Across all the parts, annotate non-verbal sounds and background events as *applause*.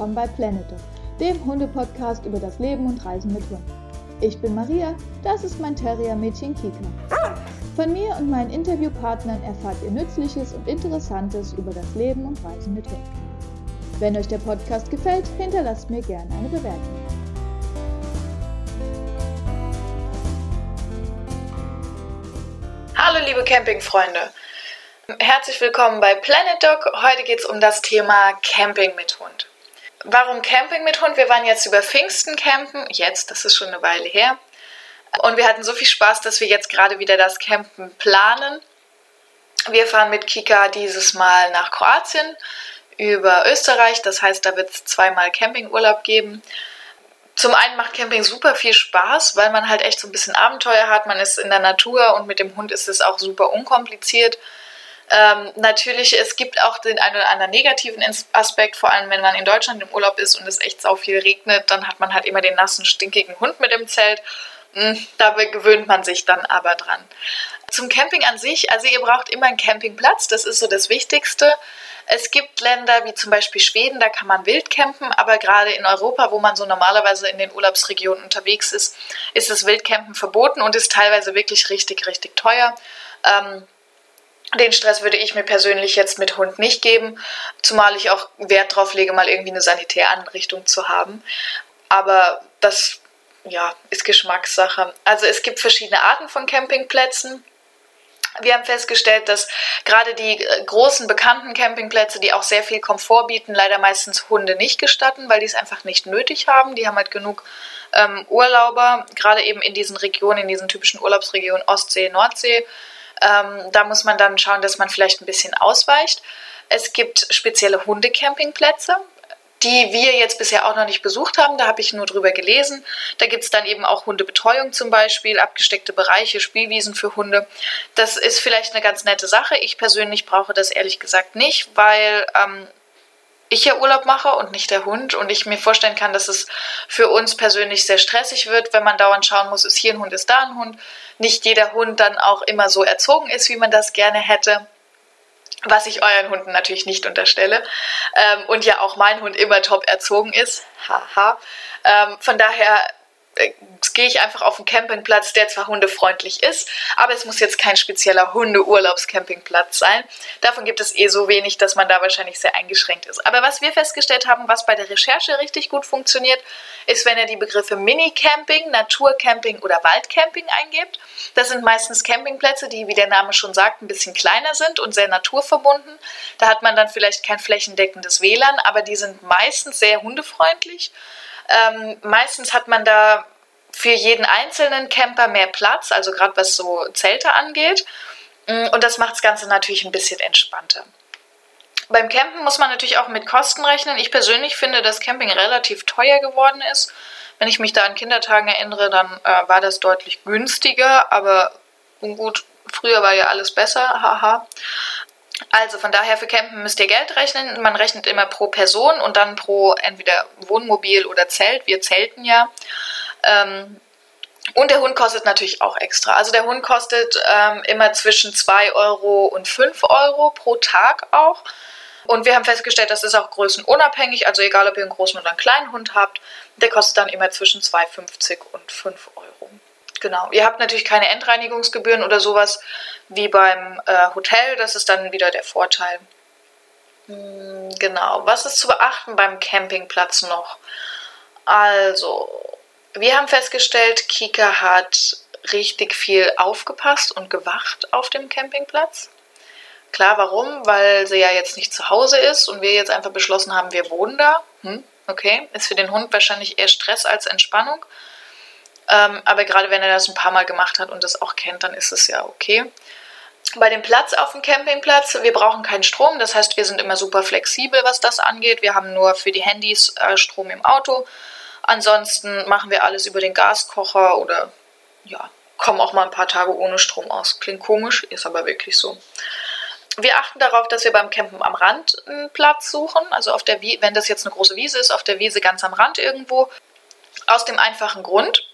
willkommen bei Planet Dog, dem Hunde-Podcast über das Leben und Reisen mit Hunden. Ich bin Maria, das ist mein Terrier-Mädchen Kika. Von mir und meinen Interviewpartnern erfahrt ihr Nützliches und Interessantes über das Leben und Reisen mit Hunden. Wenn euch der Podcast gefällt, hinterlasst mir gerne eine Bewertung. Hallo liebe Campingfreunde. Herzlich willkommen bei Planet Dog. Heute geht es um das Thema Camping mit Hund. Warum Camping mit Hund? Wir waren jetzt über Pfingsten campen. Jetzt, das ist schon eine Weile her. Und wir hatten so viel Spaß, dass wir jetzt gerade wieder das Campen planen. Wir fahren mit Kika dieses Mal nach Kroatien über Österreich. Das heißt, da wird es zweimal Campingurlaub geben. Zum einen macht Camping super viel Spaß, weil man halt echt so ein bisschen Abenteuer hat. Man ist in der Natur und mit dem Hund ist es auch super unkompliziert. Ähm, natürlich, es gibt auch den einen oder anderen negativen Aspekt, vor allem wenn man in Deutschland im Urlaub ist und es echt sau viel regnet, dann hat man halt immer den nassen, stinkigen Hund mit im Zelt. Hm, dabei gewöhnt man sich dann aber dran. Zum Camping an sich, also ihr braucht immer einen Campingplatz, das ist so das Wichtigste. Es gibt Länder wie zum Beispiel Schweden, da kann man wild campen, aber gerade in Europa, wo man so normalerweise in den Urlaubsregionen unterwegs ist, ist das Wildcampen verboten und ist teilweise wirklich richtig, richtig teuer. Ähm, den Stress würde ich mir persönlich jetzt mit Hund nicht geben, zumal ich auch Wert drauf lege, mal irgendwie eine Sanitäranrichtung zu haben. Aber das ja, ist Geschmackssache. Also es gibt verschiedene Arten von Campingplätzen. Wir haben festgestellt, dass gerade die äh, großen bekannten Campingplätze, die auch sehr viel Komfort bieten, leider meistens Hunde nicht gestatten, weil die es einfach nicht nötig haben. Die haben halt genug ähm, Urlauber, gerade eben in diesen Regionen, in diesen typischen Urlaubsregionen Ostsee, Nordsee ähm, da muss man dann schauen, dass man vielleicht ein bisschen ausweicht. Es gibt spezielle Hundecampingplätze, die wir jetzt bisher auch noch nicht besucht haben. Da habe ich nur drüber gelesen. Da gibt es dann eben auch Hundebetreuung zum Beispiel, abgesteckte Bereiche, Spielwiesen für Hunde. Das ist vielleicht eine ganz nette Sache. Ich persönlich brauche das ehrlich gesagt nicht, weil ähm, ich ja Urlaub mache und nicht der Hund und ich mir vorstellen kann, dass es für uns persönlich sehr stressig wird, wenn man dauernd schauen muss, ist hier ein Hund, ist da ein Hund. Nicht jeder Hund dann auch immer so erzogen ist, wie man das gerne hätte. Was ich euren Hunden natürlich nicht unterstelle. Ähm, und ja auch mein Hund immer top erzogen ist. Haha. Ähm, von daher gehe ich einfach auf einen Campingplatz, der zwar hundefreundlich ist, aber es muss jetzt kein spezieller Hundeurlaubscampingplatz sein. Davon gibt es eh so wenig, dass man da wahrscheinlich sehr eingeschränkt ist. Aber was wir festgestellt haben, was bei der Recherche richtig gut funktioniert, ist, wenn ihr die Begriffe Mini-Camping, Naturcamping oder Waldcamping eingebt. Das sind meistens Campingplätze, die, wie der Name schon sagt, ein bisschen kleiner sind und sehr naturverbunden. Da hat man dann vielleicht kein flächendeckendes WLAN, aber die sind meistens sehr hundefreundlich ähm, meistens hat man da für jeden einzelnen Camper mehr Platz, also gerade was so Zelte angeht. Mm, und das macht das Ganze natürlich ein bisschen entspannter. Beim Campen muss man natürlich auch mit Kosten rechnen. Ich persönlich finde, dass Camping relativ teuer geworden ist. Wenn ich mich da an Kindertagen erinnere, dann äh, war das deutlich günstiger, aber gut, früher war ja alles besser, haha. Also von daher für Campen müsst ihr Geld rechnen. Man rechnet immer pro Person und dann pro entweder Wohnmobil oder Zelt. Wir zelten ja. Ähm, und der Hund kostet natürlich auch extra. Also der Hund kostet ähm, immer zwischen 2 Euro und 5 Euro pro Tag auch. Und wir haben festgestellt, das ist auch größenunabhängig. Also egal, ob ihr einen großen oder einen kleinen Hund habt, der kostet dann immer zwischen 2,50 und 5 Euro. Genau. Ihr habt natürlich keine Endreinigungsgebühren oder sowas wie beim äh, Hotel. Das ist dann wieder der Vorteil. Hm, genau. Was ist zu beachten beim Campingplatz noch? Also, wir haben festgestellt, Kika hat richtig viel aufgepasst und gewacht auf dem Campingplatz. Klar, warum? Weil sie ja jetzt nicht zu Hause ist und wir jetzt einfach beschlossen haben, wir wohnen da. Hm, okay, ist für den Hund wahrscheinlich eher Stress als Entspannung. Ähm, aber gerade wenn er das ein paar Mal gemacht hat und das auch kennt, dann ist es ja okay. Bei dem Platz auf dem Campingplatz, wir brauchen keinen Strom, das heißt, wir sind immer super flexibel, was das angeht. Wir haben nur für die Handys äh, Strom im Auto. Ansonsten machen wir alles über den Gaskocher oder ja, kommen auch mal ein paar Tage ohne Strom aus. Klingt komisch, ist aber wirklich so. Wir achten darauf, dass wir beim Campen am Rand einen Platz suchen. Also auf der wenn das jetzt eine große Wiese ist, auf der Wiese ganz am Rand irgendwo. Aus dem einfachen Grund,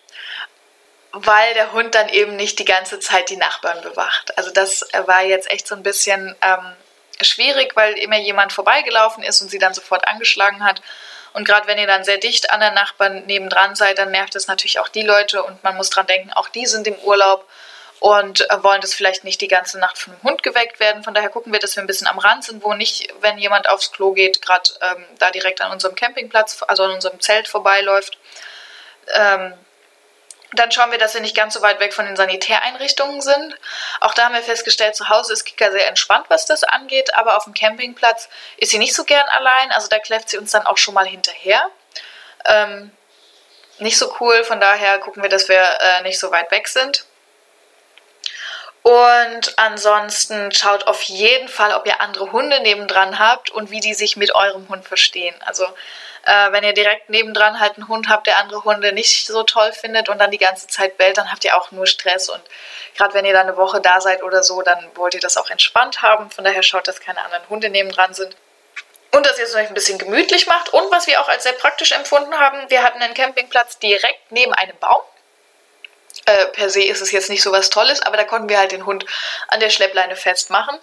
weil der Hund dann eben nicht die ganze Zeit die Nachbarn bewacht. Also das war jetzt echt so ein bisschen ähm, schwierig, weil immer jemand vorbeigelaufen ist und sie dann sofort angeschlagen hat. Und gerade wenn ihr dann sehr dicht an der Nachbarn nebendran seid, dann nervt es natürlich auch die Leute und man muss dran denken, auch die sind im Urlaub und äh, wollen das vielleicht nicht die ganze Nacht von einem Hund geweckt werden. Von daher gucken wir, dass wir ein bisschen am Rand sind, wo nicht, wenn jemand aufs Klo geht, gerade ähm, da direkt an unserem Campingplatz, also an unserem Zelt vorbeiläuft. Ähm, dann schauen wir, dass wir nicht ganz so weit weg von den Sanitäreinrichtungen sind. Auch da haben wir festgestellt, zu Hause ist Kika sehr entspannt, was das angeht, aber auf dem Campingplatz ist sie nicht so gern allein. Also da kläfft sie uns dann auch schon mal hinterher. Ähm, nicht so cool, von daher gucken wir, dass wir äh, nicht so weit weg sind. Und ansonsten schaut auf jeden Fall, ob ihr andere Hunde nebendran habt und wie die sich mit eurem Hund verstehen. Also äh, wenn ihr direkt nebendran halt einen Hund habt, der andere Hunde nicht so toll findet und dann die ganze Zeit bellt, dann habt ihr auch nur Stress. Und gerade wenn ihr dann eine Woche da seid oder so, dann wollt ihr das auch entspannt haben. Von daher schaut, dass keine anderen Hunde nebendran sind. Und dass ihr es euch ein bisschen gemütlich macht. Und was wir auch als sehr praktisch empfunden haben, wir hatten einen Campingplatz direkt neben einem Baum. Äh, per se ist es jetzt nicht so was Tolles, aber da konnten wir halt den Hund an der Schleppleine festmachen.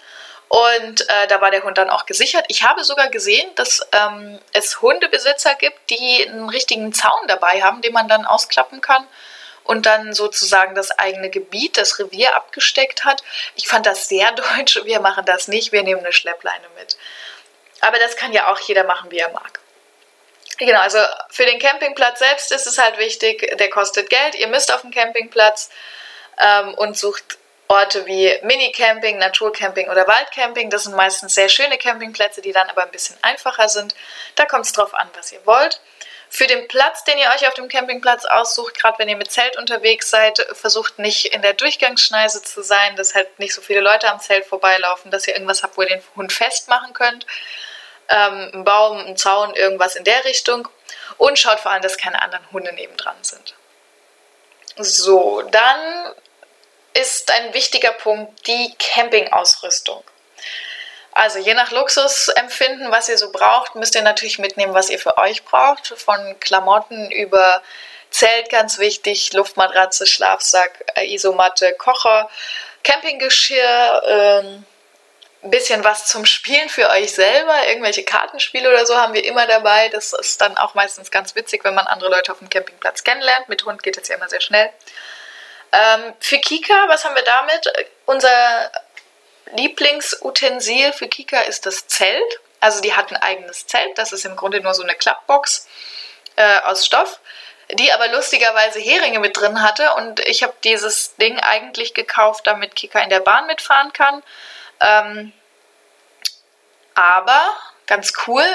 Und äh, da war der Hund dann auch gesichert. Ich habe sogar gesehen, dass ähm, es Hundebesitzer gibt, die einen richtigen Zaun dabei haben, den man dann ausklappen kann und dann sozusagen das eigene Gebiet, das Revier abgesteckt hat. Ich fand das sehr *laughs* deutsch. Wir machen das nicht. Wir nehmen eine Schleppleine mit. Aber das kann ja auch jeder machen, wie er mag. Genau, also für den Campingplatz selbst ist es halt wichtig, der kostet Geld. Ihr müsst auf den Campingplatz ähm, und sucht Orte wie Minicamping, Naturcamping oder Waldcamping. Das sind meistens sehr schöne Campingplätze, die dann aber ein bisschen einfacher sind. Da kommt es drauf an, was ihr wollt. Für den Platz, den ihr euch auf dem Campingplatz aussucht, gerade wenn ihr mit Zelt unterwegs seid, versucht nicht in der Durchgangsschneise zu sein, dass halt nicht so viele Leute am Zelt vorbeilaufen, dass ihr irgendwas habt, wo ihr den Hund festmachen könnt ähm, ein Baum, ein Zaun, irgendwas in der Richtung. Und schaut vor allem, dass keine anderen Hunde nebendran sind. So, dann ist ein wichtiger Punkt die Campingausrüstung. Also je nach Luxusempfinden, was ihr so braucht, müsst ihr natürlich mitnehmen, was ihr für euch braucht. Von Klamotten über Zelt ganz wichtig, Luftmatratze, Schlafsack, Isomatte, Kocher, Campinggeschirr, ähm, bisschen was zum Spielen für euch selber. Irgendwelche Kartenspiele oder so haben wir immer dabei. Das ist dann auch meistens ganz witzig, wenn man andere Leute auf dem Campingplatz kennenlernt. Mit Hund geht es ja immer sehr schnell. Ähm, für Kika, was haben wir damit? Unser Lieblingsutensil für Kika ist das Zelt. Also die hat ein eigenes Zelt. Das ist im Grunde nur so eine Klappbox äh, aus Stoff, die aber lustigerweise Heringe mit drin hatte. Und ich habe dieses Ding eigentlich gekauft, damit Kika in der Bahn mitfahren kann. Ähm, aber ganz cool,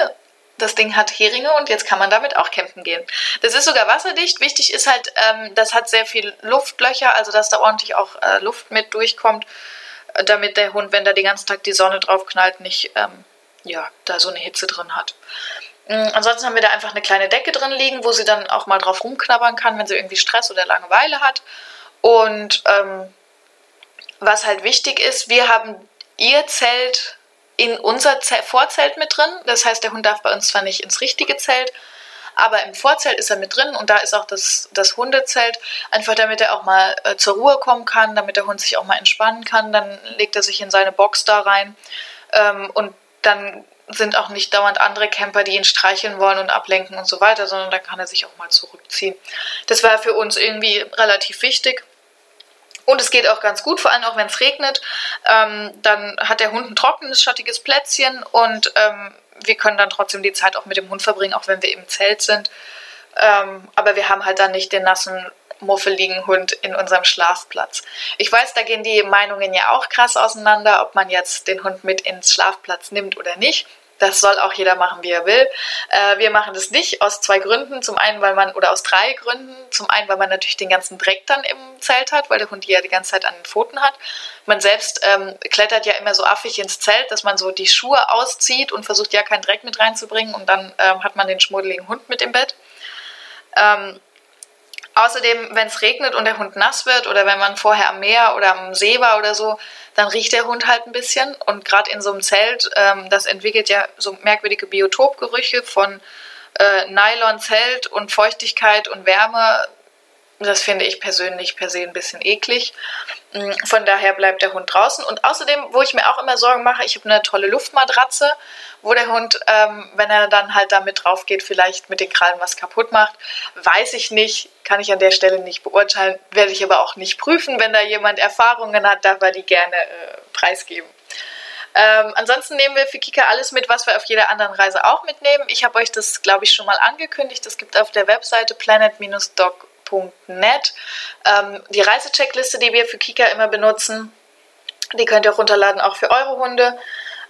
das Ding hat Heringe und jetzt kann man damit auch campen gehen. Das ist sogar wasserdicht. Wichtig ist halt, ähm, das hat sehr viel Luftlöcher, also dass da ordentlich auch äh, Luft mit durchkommt, äh, damit der Hund, wenn da den ganzen Tag die Sonne drauf knallt, nicht ähm, ja, da so eine Hitze drin hat. Ähm, ansonsten haben wir da einfach eine kleine Decke drin liegen, wo sie dann auch mal drauf rumknabbern kann, wenn sie irgendwie Stress oder Langeweile hat. Und ähm, was halt wichtig ist, wir haben ihr Zelt in unser Zelt, Vorzelt mit drin. Das heißt, der Hund darf bei uns zwar nicht ins richtige Zelt, aber im Vorzelt ist er mit drin und da ist auch das, das Hundezelt, einfach damit er auch mal äh, zur Ruhe kommen kann, damit der Hund sich auch mal entspannen kann. Dann legt er sich in seine Box da rein ähm, und dann sind auch nicht dauernd andere Camper, die ihn streicheln wollen und ablenken und so weiter, sondern da kann er sich auch mal zurückziehen. Das war für uns irgendwie relativ wichtig. Und es geht auch ganz gut, vor allem auch wenn es regnet. Ähm, dann hat der Hund ein trockenes, schattiges Plätzchen und ähm, wir können dann trotzdem die Zeit auch mit dem Hund verbringen, auch wenn wir im Zelt sind. Ähm, aber wir haben halt dann nicht den nassen, muffeligen Hund in unserem Schlafplatz. Ich weiß, da gehen die Meinungen ja auch krass auseinander, ob man jetzt den Hund mit ins Schlafplatz nimmt oder nicht. Das soll auch jeder machen, wie er will. Äh, wir machen das nicht aus zwei Gründen. Zum einen, weil man, oder aus drei Gründen. Zum einen, weil man natürlich den ganzen Dreck dann im Zelt hat, weil der Hund die ja die ganze Zeit an den Pfoten hat. Man selbst ähm, klettert ja immer so affig ins Zelt, dass man so die Schuhe auszieht und versucht ja keinen Dreck mit reinzubringen und dann ähm, hat man den schmuddeligen Hund mit im Bett. Ähm, Außerdem, wenn es regnet und der Hund nass wird oder wenn man vorher am Meer oder am See war oder so, dann riecht der Hund halt ein bisschen. Und gerade in so einem Zelt, ähm, das entwickelt ja so merkwürdige Biotopgerüche von äh, Nylon-Zelt und Feuchtigkeit und Wärme. Das finde ich persönlich per se ein bisschen eklig. Von daher bleibt der Hund draußen. Und außerdem, wo ich mir auch immer Sorgen mache, ich habe eine tolle Luftmatratze, wo der Hund, ähm, wenn er dann halt damit drauf geht, vielleicht mit den Krallen was kaputt macht. Weiß ich nicht, kann ich an der Stelle nicht beurteilen, werde ich aber auch nicht prüfen. Wenn da jemand Erfahrungen hat, darf er die gerne äh, preisgeben. Ähm, ansonsten nehmen wir für Kika alles mit, was wir auf jeder anderen Reise auch mitnehmen. Ich habe euch das, glaube ich, schon mal angekündigt. Es gibt auf der Webseite planet-dog www.kika.net. Ähm, die Reisecheckliste, die wir für Kika immer benutzen, die könnt ihr auch runterladen, auch für eure Hunde.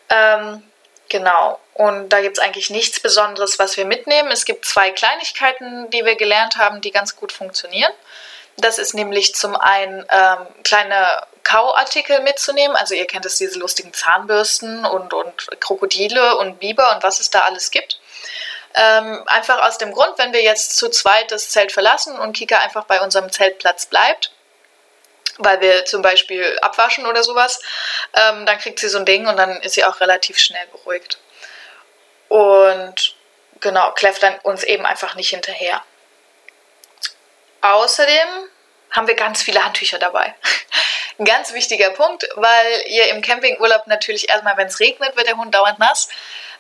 Ähm, genau. Und da gibt es eigentlich nichts Besonderes, was wir mitnehmen. Es gibt zwei Kleinigkeiten, die wir gelernt haben, die ganz gut funktionieren. Das ist nämlich zum einen ähm, kleine Kauartikel mitzunehmen. Also ihr kennt es, diese lustigen Zahnbürsten und, und Krokodile und Biber und was es da alles gibt. Ähm, einfach aus dem Grund, wenn wir jetzt zu zweit das Zelt verlassen und Kika einfach bei unserem Zeltplatz bleibt, weil wir zum Beispiel abwaschen oder sowas, ähm, dann kriegt sie so ein Ding und dann ist sie auch relativ schnell beruhigt. Und genau, kläfft dann uns eben einfach nicht hinterher. Außerdem haben wir ganz viele Handtücher dabei. Ein ganz wichtiger Punkt, weil ihr im Campingurlaub natürlich erstmal, wenn es regnet, wird der Hund dauernd nass.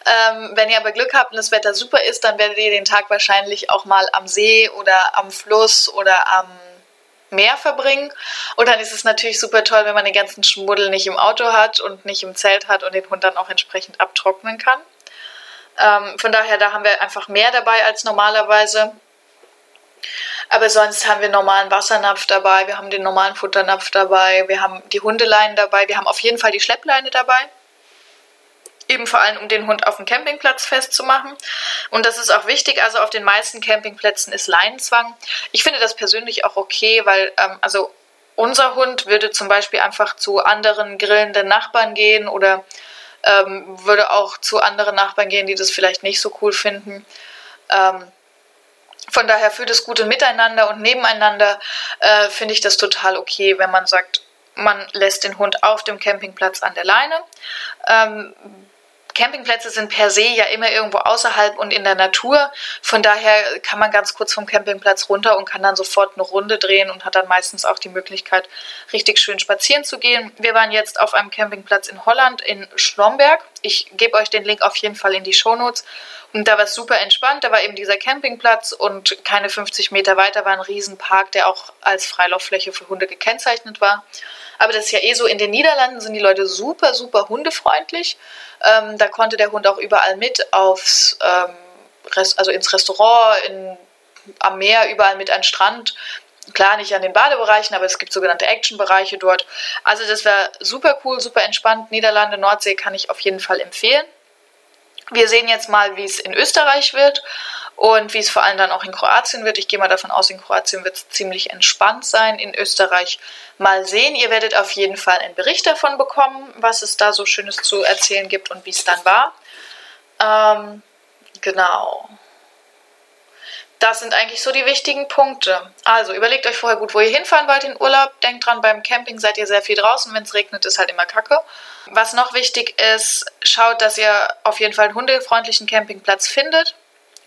Ähm, wenn ihr aber Glück habt und das Wetter super ist, dann werdet ihr den Tag wahrscheinlich auch mal am See oder am Fluss oder am Meer verbringen. Und dann ist es natürlich super toll, wenn man den ganzen Schmuddel nicht im Auto hat und nicht im Zelt hat und den Hund dann auch entsprechend abtrocknen kann. Ähm, von daher, da haben wir einfach mehr dabei als normalerweise. Aber sonst haben wir normalen Wassernapf dabei, wir haben den normalen Futternapf dabei, wir haben die Hundeleine dabei, wir haben auf jeden Fall die Schleppleine dabei eben vor allem um den Hund auf dem Campingplatz festzumachen. Und das ist auch wichtig. Also auf den meisten Campingplätzen ist Leinenzwang. Ich finde das persönlich auch okay, weil ähm, also unser Hund würde zum Beispiel einfach zu anderen grillenden Nachbarn gehen oder ähm, würde auch zu anderen Nachbarn gehen, die das vielleicht nicht so cool finden. Ähm, von daher für das gute Miteinander und Nebeneinander äh, finde ich das total okay, wenn man sagt, man lässt den Hund auf dem Campingplatz an der Leine. Ähm, Campingplätze sind per se ja immer irgendwo außerhalb und in der Natur. Von daher kann man ganz kurz vom Campingplatz runter und kann dann sofort eine Runde drehen und hat dann meistens auch die Möglichkeit, richtig schön spazieren zu gehen. Wir waren jetzt auf einem Campingplatz in Holland, in Schlomberg. Ich gebe euch den Link auf jeden Fall in die Shownotes. Und da war es super entspannt. Da war eben dieser Campingplatz und keine 50 Meter weiter war ein Riesenpark, der auch als Freilauffläche für Hunde gekennzeichnet war. Aber das ist ja eh so, in den Niederlanden sind die Leute super, super hundefreundlich. Ähm, da konnte der Hund auch überall mit aufs, ähm, also ins Restaurant, in, am Meer, überall mit an den Strand. Klar, nicht an den Badebereichen, aber es gibt sogenannte Action-Bereiche dort. Also das war super cool, super entspannt. Niederlande, Nordsee kann ich auf jeden Fall empfehlen. Wir sehen jetzt mal, wie es in Österreich wird und wie es vor allem dann auch in Kroatien wird. Ich gehe mal davon aus, in Kroatien wird es ziemlich entspannt sein. In Österreich mal sehen. Ihr werdet auf jeden Fall einen Bericht davon bekommen, was es da so Schönes zu erzählen gibt und wie es dann war. Ähm, genau. Das sind eigentlich so die wichtigen Punkte. Also überlegt euch vorher gut, wo ihr hinfahren wollt in Urlaub. Denkt dran, beim Camping seid ihr sehr viel draußen. Wenn es regnet, ist halt immer Kacke. Was noch wichtig ist, schaut, dass ihr auf jeden Fall einen hundefreundlichen Campingplatz findet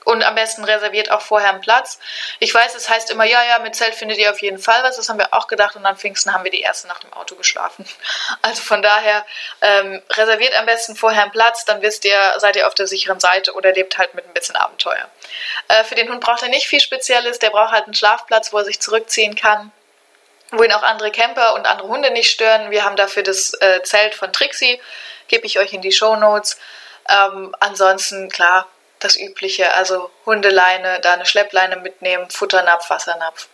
und am besten reserviert auch vorher einen Platz. Ich weiß, es heißt immer, ja, ja, mit Zelt findet ihr auf jeden Fall was. Das haben wir auch gedacht und an Pfingsten haben wir die erste Nacht im Auto geschlafen. *laughs* Also von daher ähm, reserviert am besten vorher einen Platz, dann wisst ihr, seid ihr auf der sicheren Seite oder lebt halt mit ein bisschen Abenteuer. Äh, für den Hund braucht er nicht viel Spezielles, der braucht halt einen Schlafplatz, wo er sich zurückziehen kann wo ihn auch andere Camper und andere Hunde nicht stören. Wir haben dafür das äh, Zelt von Trixie, gebe ich euch in die Show Notes. Ähm, ansonsten, klar, das Übliche, also Hundeleine, da eine Schleppleine mitnehmen, Futternapf, Wassernapf.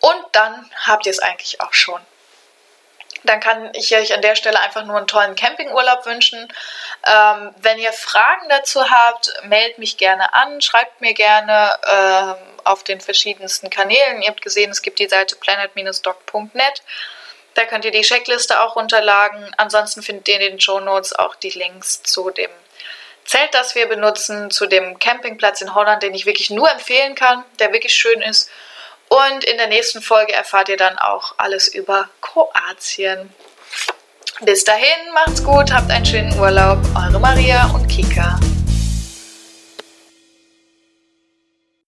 Und dann habt ihr es eigentlich auch schon. Dann kann ich euch an der Stelle einfach nur einen tollen Campingurlaub wünschen. Ähm, wenn ihr Fragen dazu habt, meldet mich gerne an, schreibt mir gerne ähm, auf den verschiedensten Kanälen. Ihr habt gesehen, es gibt die Seite planet-doc.net. Da könnt ihr die Checkliste auch runterladen. Ansonsten findet ihr in den Show Notes auch die Links zu dem Zelt, das wir benutzen, zu dem Campingplatz in Holland, den ich wirklich nur empfehlen kann, der wirklich schön ist. Und in der nächsten Folge erfahrt ihr dann auch alles über Kroatien. Bis dahin, macht's gut, habt einen schönen Urlaub. Eure Maria und Kika.